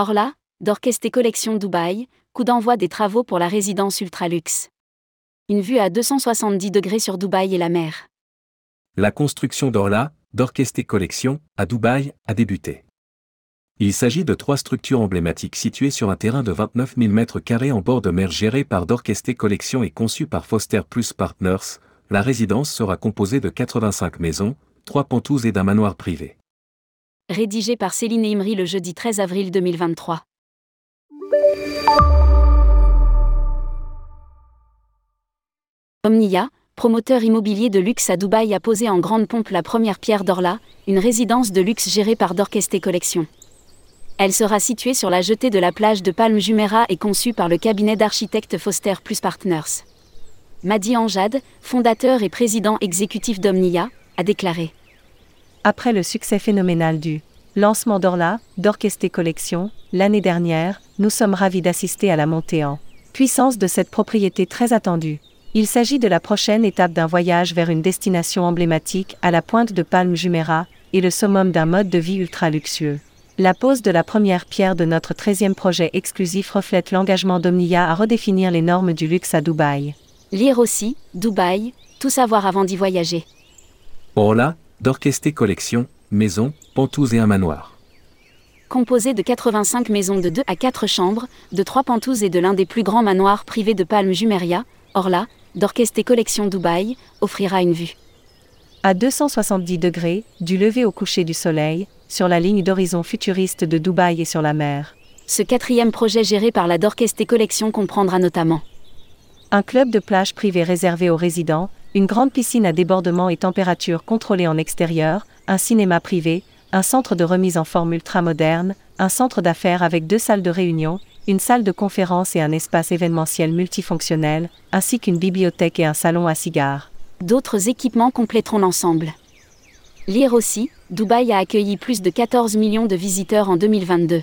Orla, d'Orchesté Collection Dubaï, coup d'envoi des travaux pour la résidence Ultraluxe. Une vue à 270 degrés sur Dubaï et la mer. La construction d'Orla, d'Orchesté Collection, à Dubaï, a débuté. Il s'agit de trois structures emblématiques situées sur un terrain de 29 000 m2 en bord de mer géré par d'Orchesté Collection et conçu par Foster Plus Partners. La résidence sera composée de 85 maisons, trois pantous et d'un manoir privé. Rédigé par Céline Imri le jeudi 13 avril 2023. Omnia, promoteur immobilier de luxe à Dubaï, a posé en grande pompe la première pierre d'Orla, une résidence de luxe gérée par d'Orchesté Collection. Elle sera située sur la jetée de la plage de Palme Jumeirah et conçue par le cabinet d'architectes Foster Plus Partners. Madi Anjad, fondateur et président exécutif d'Omnia, a déclaré Après le succès phénoménal du lancement d'Orla, d'Orchesté Collection, l'année dernière, nous sommes ravis d'assister à la montée en puissance de cette propriété très attendue. Il s'agit de la prochaine étape d'un voyage vers une destination emblématique à la pointe de Palme Jumeirah et le summum d'un mode de vie ultra luxueux. La pose de la première pierre de notre 13e projet exclusif reflète l'engagement d'Omnia à redéfinir les normes du luxe à Dubaï. Lire aussi, Dubaï, tout savoir avant d'y voyager. Orla, d'Orchesté Collection, maison, pantous et un manoir. Composé de 85 maisons de 2 à 4 chambres, de 3 pantous et de l'un des plus grands manoirs privés de Palme Jumeria, Orla, d'Orchesté Collection Dubaï, offrira une vue. À 270 degrés, du lever au coucher du soleil, sur la ligne d'horizon futuriste de Dubaï et sur la mer. Ce quatrième projet géré par la d'Orchesté Collection comprendra notamment un club de plage privé réservé aux résidents, une grande piscine à débordement et température contrôlée en extérieur, un cinéma privé, un centre de remise en forme ultramoderne, un centre d'affaires avec deux salles de réunion, une salle de conférence et un espace événementiel multifonctionnel, ainsi qu'une bibliothèque et un salon à cigares. D'autres équipements compléteront l'ensemble. Lire aussi, Dubaï a accueilli plus de 14 millions de visiteurs en 2022.